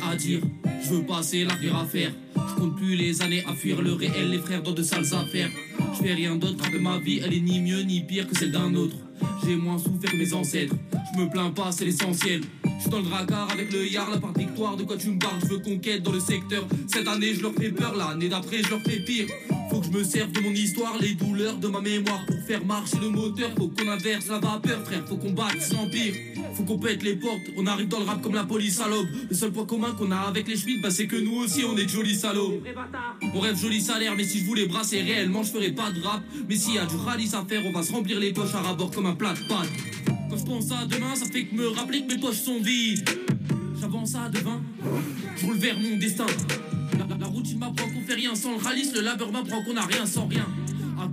À dire, je veux passer la vie à faire. Je compte plus les années à fuir le réel, les frères dans de sales affaires. Je fais rien d'autre que ma vie, elle est ni mieux ni pire que celle d'un autre. J'ai moins souffert que mes ancêtres, je me plains pas, c'est l'essentiel. Je dans le dracard avec le yard, la part victoire, de quoi tu me parles, je veux conquête dans le secteur. Cette année je leur fais peur, l'année d'après je leur fais pire. Faut que je me serve de mon histoire, les douleurs de ma mémoire pour faire marcher le moteur. Faut qu'on inverse la vapeur, frère, faut qu'on batte l'empire. Faut qu'on pète les portes, on arrive dans le rap comme la police à l'aube. Le seul point commun qu'on a avec les Schmitt, bah c'est que nous aussi on est de jolis salauds. On rêve joli salaire, mais si je voulais brasser réellement, je ferais pas de rap. Mais s'il y a du rallye à faire, on va se remplir les poches à rabord comme un plat de pâtes. Quand je pense à demain, ça fait que me rappeler que mes poches sont vides. J'avance à devant, je roule vers mon destin. La, la- la routine m'apprend qu'on fait rien sans le ralice, le labeur m'apprend qu'on a rien sans rien.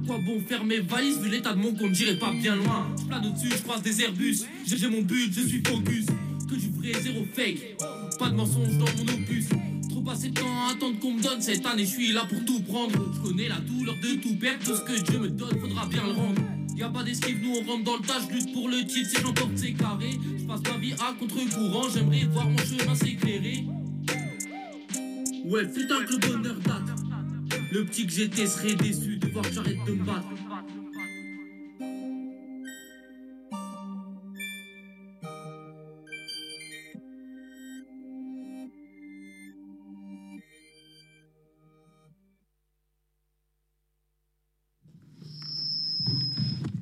Quoi bon faire mes valises vu l'état de mon compte, j'irai pas bien loin. Je plane au-dessus, je croise des Airbus. J'ai mon but, je suis focus. Que du vrai, zéro fake. Pas de mensonge dans mon opus. Trop passé de temps à attendre qu'on me donne cette année, je suis là pour tout prendre. Je connais la douleur de tout perdre, tout ce que Dieu me donne, faudra bien le rendre. Y a pas d'esquive, nous on rentre dans le tas, je lutte pour le titre, si j'emporte c'est carré. Je passe ma vie à contre-courant, j'aimerais voir mon chemin s'éclairer. Ouais, putain que le bonheur date. Le petit que j'étais serait déçu de voir que j'arrête de me battre.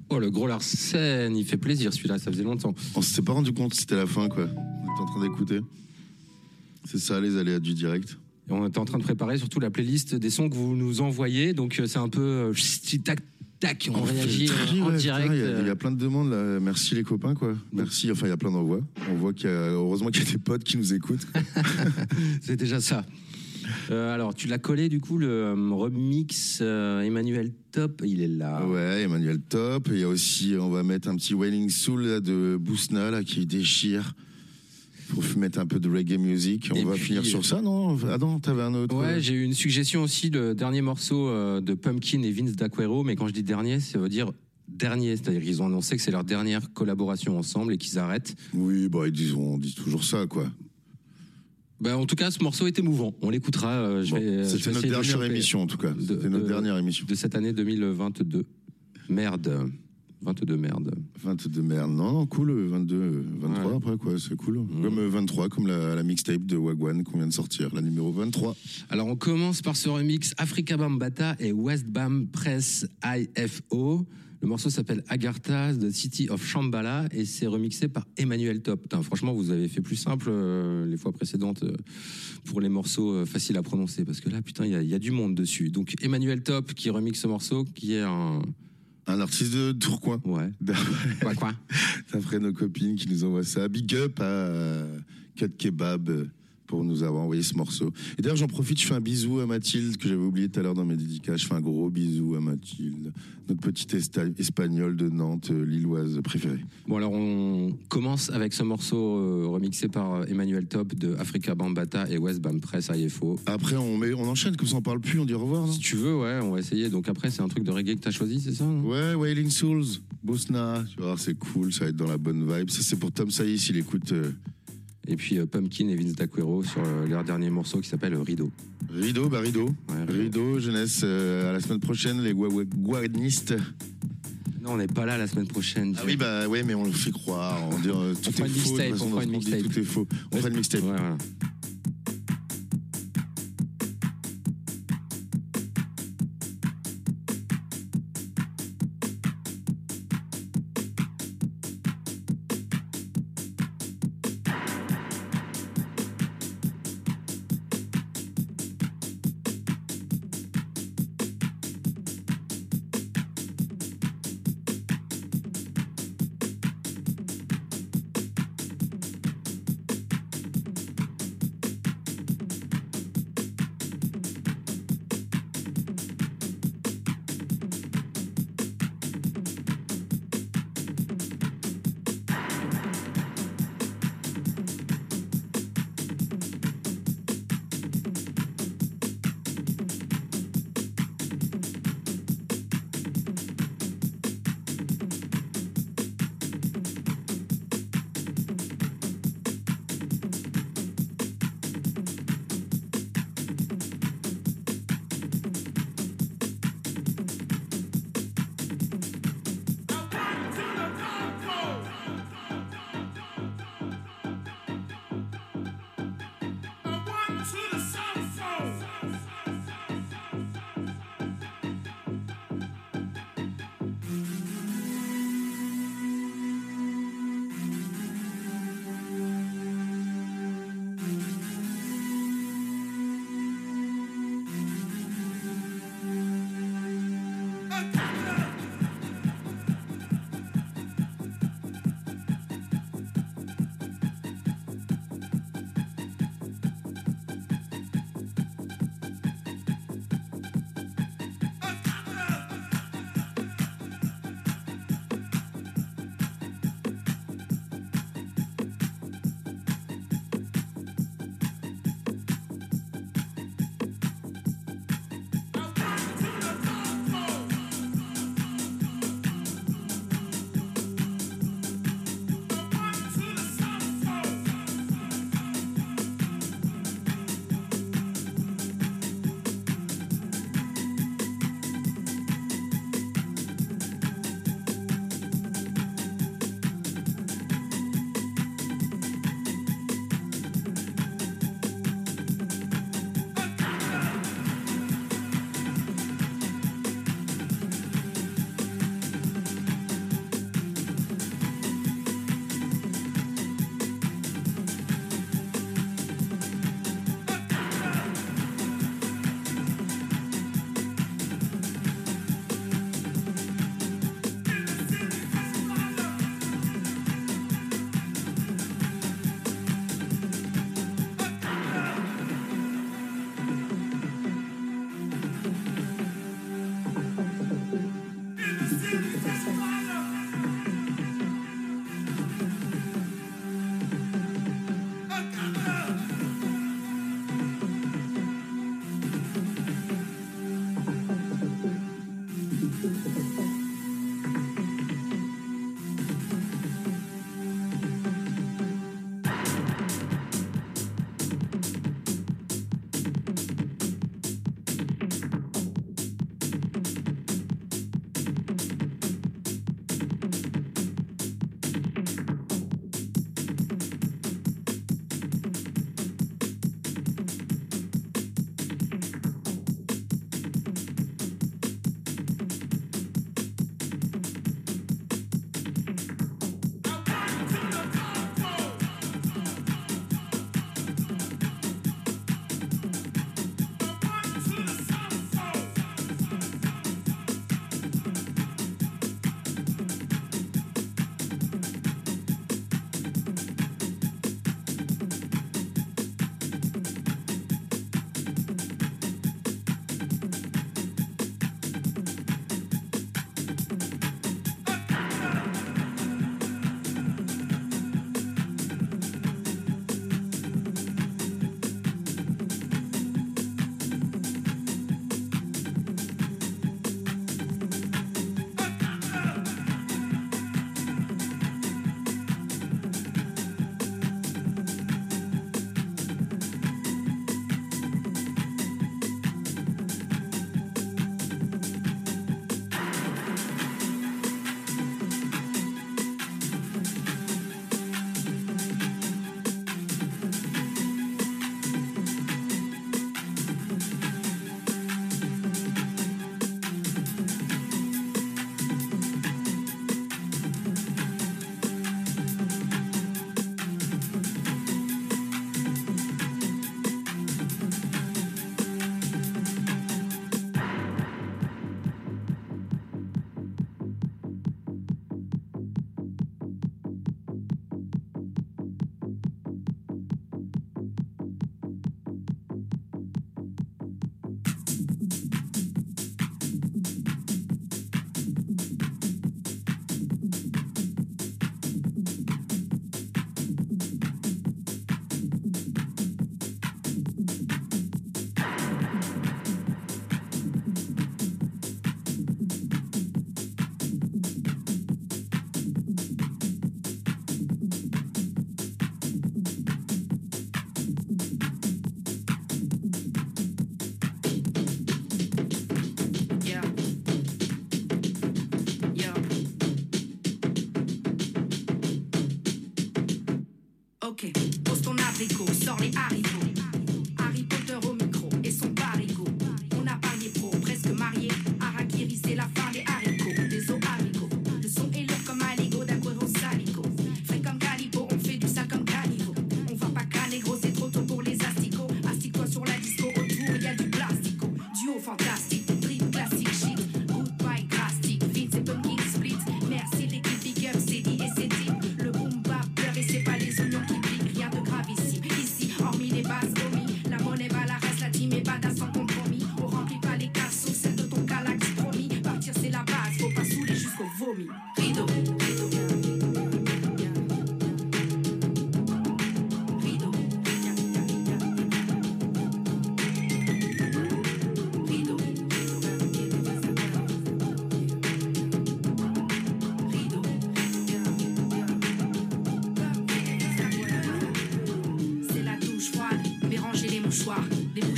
Oh, le gros Larsen, il fait plaisir celui-là, ça faisait longtemps. On s'était pas rendu compte c'était la fin, quoi. On était en train d'écouter. C'est ça, les aléas du direct. Et on était en train de préparer surtout la playlist des sons que vous nous envoyez, donc euh, c'est un peu euh, tac tac, on, réagit euh, en ouais, direct. Il y, a- il y a plein de demandes là. Merci les copains quoi. Merci. Enfin il y a plein d'envois. On voit qu'il y a heureusement qu'il y a des potes qui nous écoutent. C'est déjà ça. Euh, alors, tu l'as collé du coup, le euh, remix euh, Emmanuel Top, il est là. Ouais, Emmanuel Top. Il y a aussi, on va mettre un petit Wailing Soul là, de Bousna là, qui déchire. Faut mettre un peu de reggae music. On Et va puis- finir sur ça, non Ah non, t'avais un autre. Ouais, j'ai eu une suggestion aussi, le dernier morceau euh, de Pumpkin et Vince D'Aquero, mais quand je dis dernier, ça veut dire dernier, c'est-à-dire qu'ils ont annoncé que c'est leur dernière collaboration ensemble et qu'ils arrêtent. Oui, bon, ils disent, on dit toujours ça, quoi. Bah, en tout cas, ce morceau était mouvant. On l'écoutera. euh, Bon, euh, C'était notre de dernière émission, en tout cas. de- C'était notre de- dernière émission. de cette année 2022. Merde. 22 merde. 22 merde. Non, non, cool. euh, 22, euh, 23 Ouais. après, quoi. C'est cool. Mhm. Comme euh, 23, comme la, la mixtape de Wagwan qu'on vient de sortir, la numéro 23. Alors on commence par ce remix Africa Bambata et West Bam Press IFO. Le morceau s'appelle Agartha, The City of Shambhala, et c'est remixé par Emmanuel Top. Putain, franchement, vous avez fait plus simple euh, les fois précédentes euh, pour les morceaux euh, faciles à prononcer, parce que là, putain, il y, a- il y a du monde dessus. Donc Emmanuel Top qui remixe ce morceau, qui est un... Un artiste de Tourcoing. Ouais. Quoi, quoi? D'après nos copines qui nous envoient ça. Big up à euh, Cut Kebab pour nous avoir envoyé ce morceau. Et d'ailleurs, j'en profite, je fais un bisou à Mathilde, que j'avais oublié tout à l'heure dans mes dédicaces. Je fais un gros bisou à Mathilde, notre petite espagnole de Nantes, euh, lilloise préférée. Bon, alors on commence avec ce morceau euh, remixé par euh, Emmanuel Top de Africa Bambata et West Bam Press IFO. Après, on, met, on enchaîne, comme ça on parle plus, on dit au revoir, non? Si tu veux, ouais, on va essayer. Donc après, c'est un truc de reggae que t'as choisi, c'est ça non Ouais, Wailing Souls, Bosna, tu vas voir, c'est cool, ça va être dans la bonne vibe. Ça, c'est pour Tom Saïs, il écoute euh, Et puis euh, Pumpkin et Vince D'Aquero sur euh, leur dernier morceau qui s'appelle Rideau. Rideau, bah Rideau. Ouais, Rideau, jeunesse, euh, à la semaine prochaine, les gua- guanistes. Non, on n'est pas là la semaine prochaine. Ah oui, bah ouais, mais on le fait croire. On dit euh, tout fera est une faux. de mixtape, toute façon, on fera dans une qu'on dit, mixtape. Tout est faux. On fera une mixtape. Ouais, voilà. Ok, pose ton abricot, sors les haricots.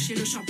toucher le champ.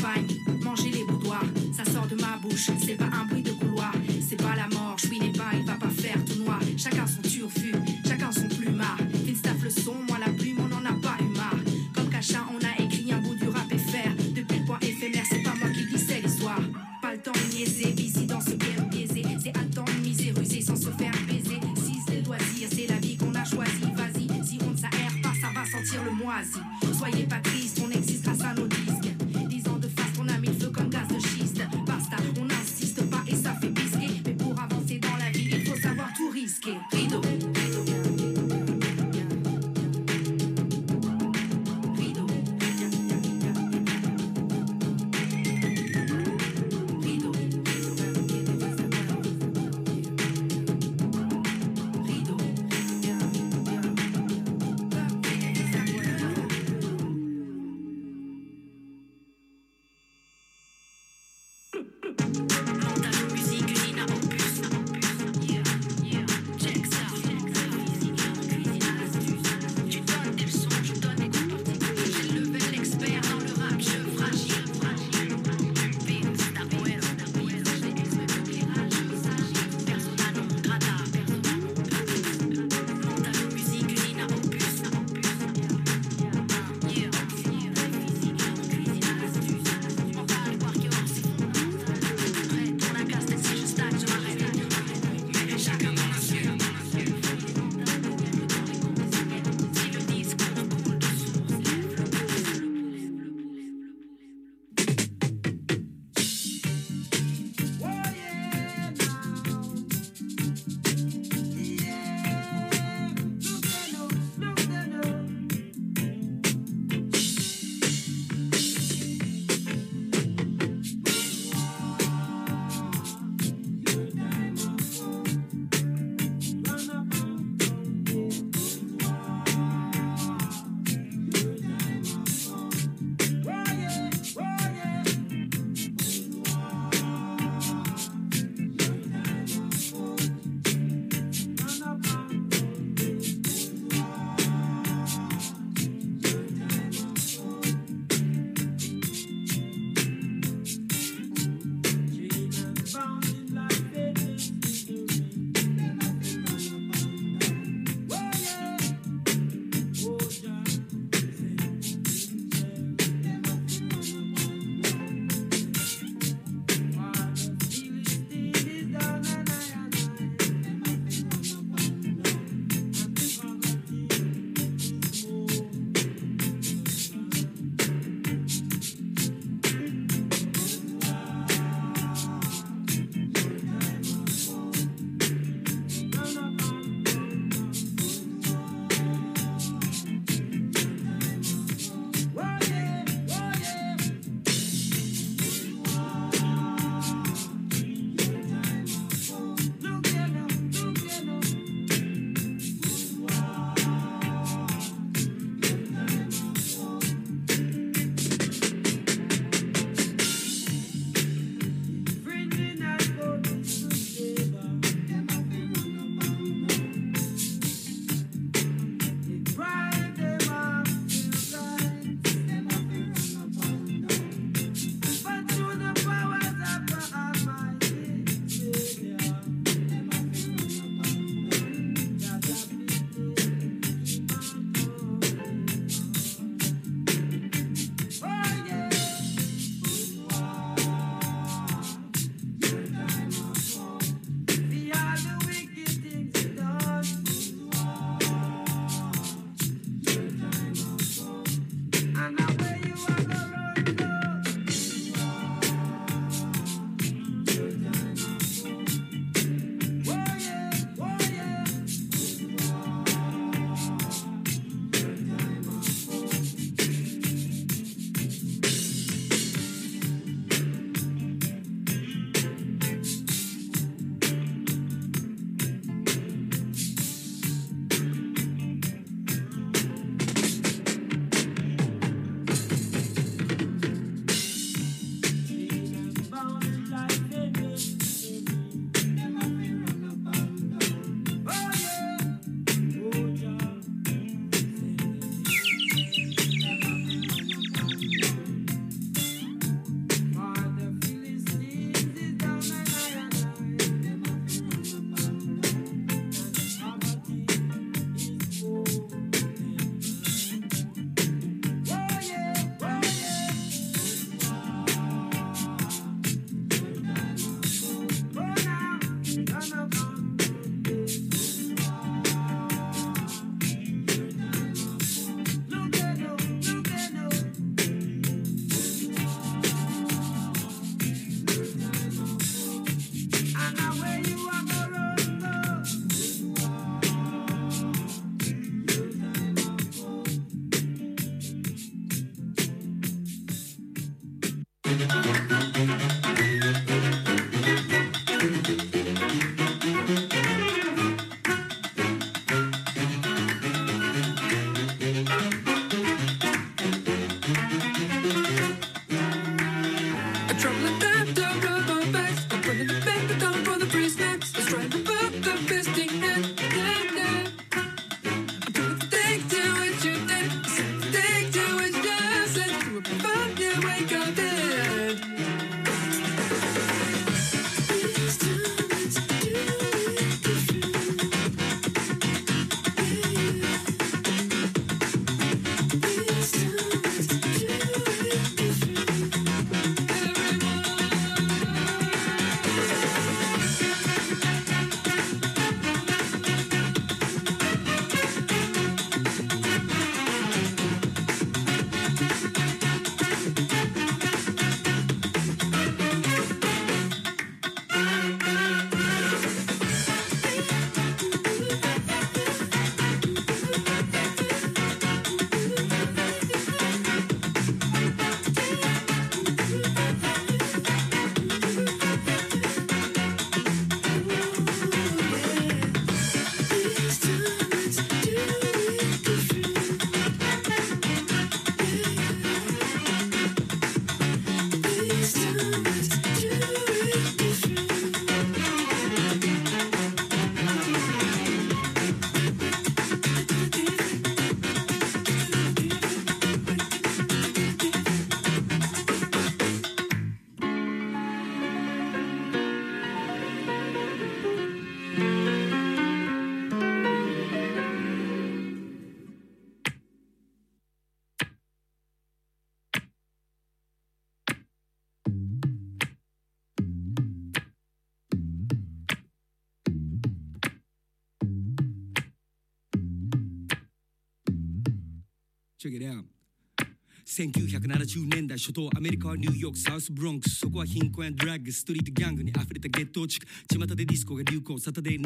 1970年代初頭アメリカはニューヨークサウスブロンクスそこは貧困やドラッグストリートギャングに溢れたゲット地区巷でディスコが流行サタデーナ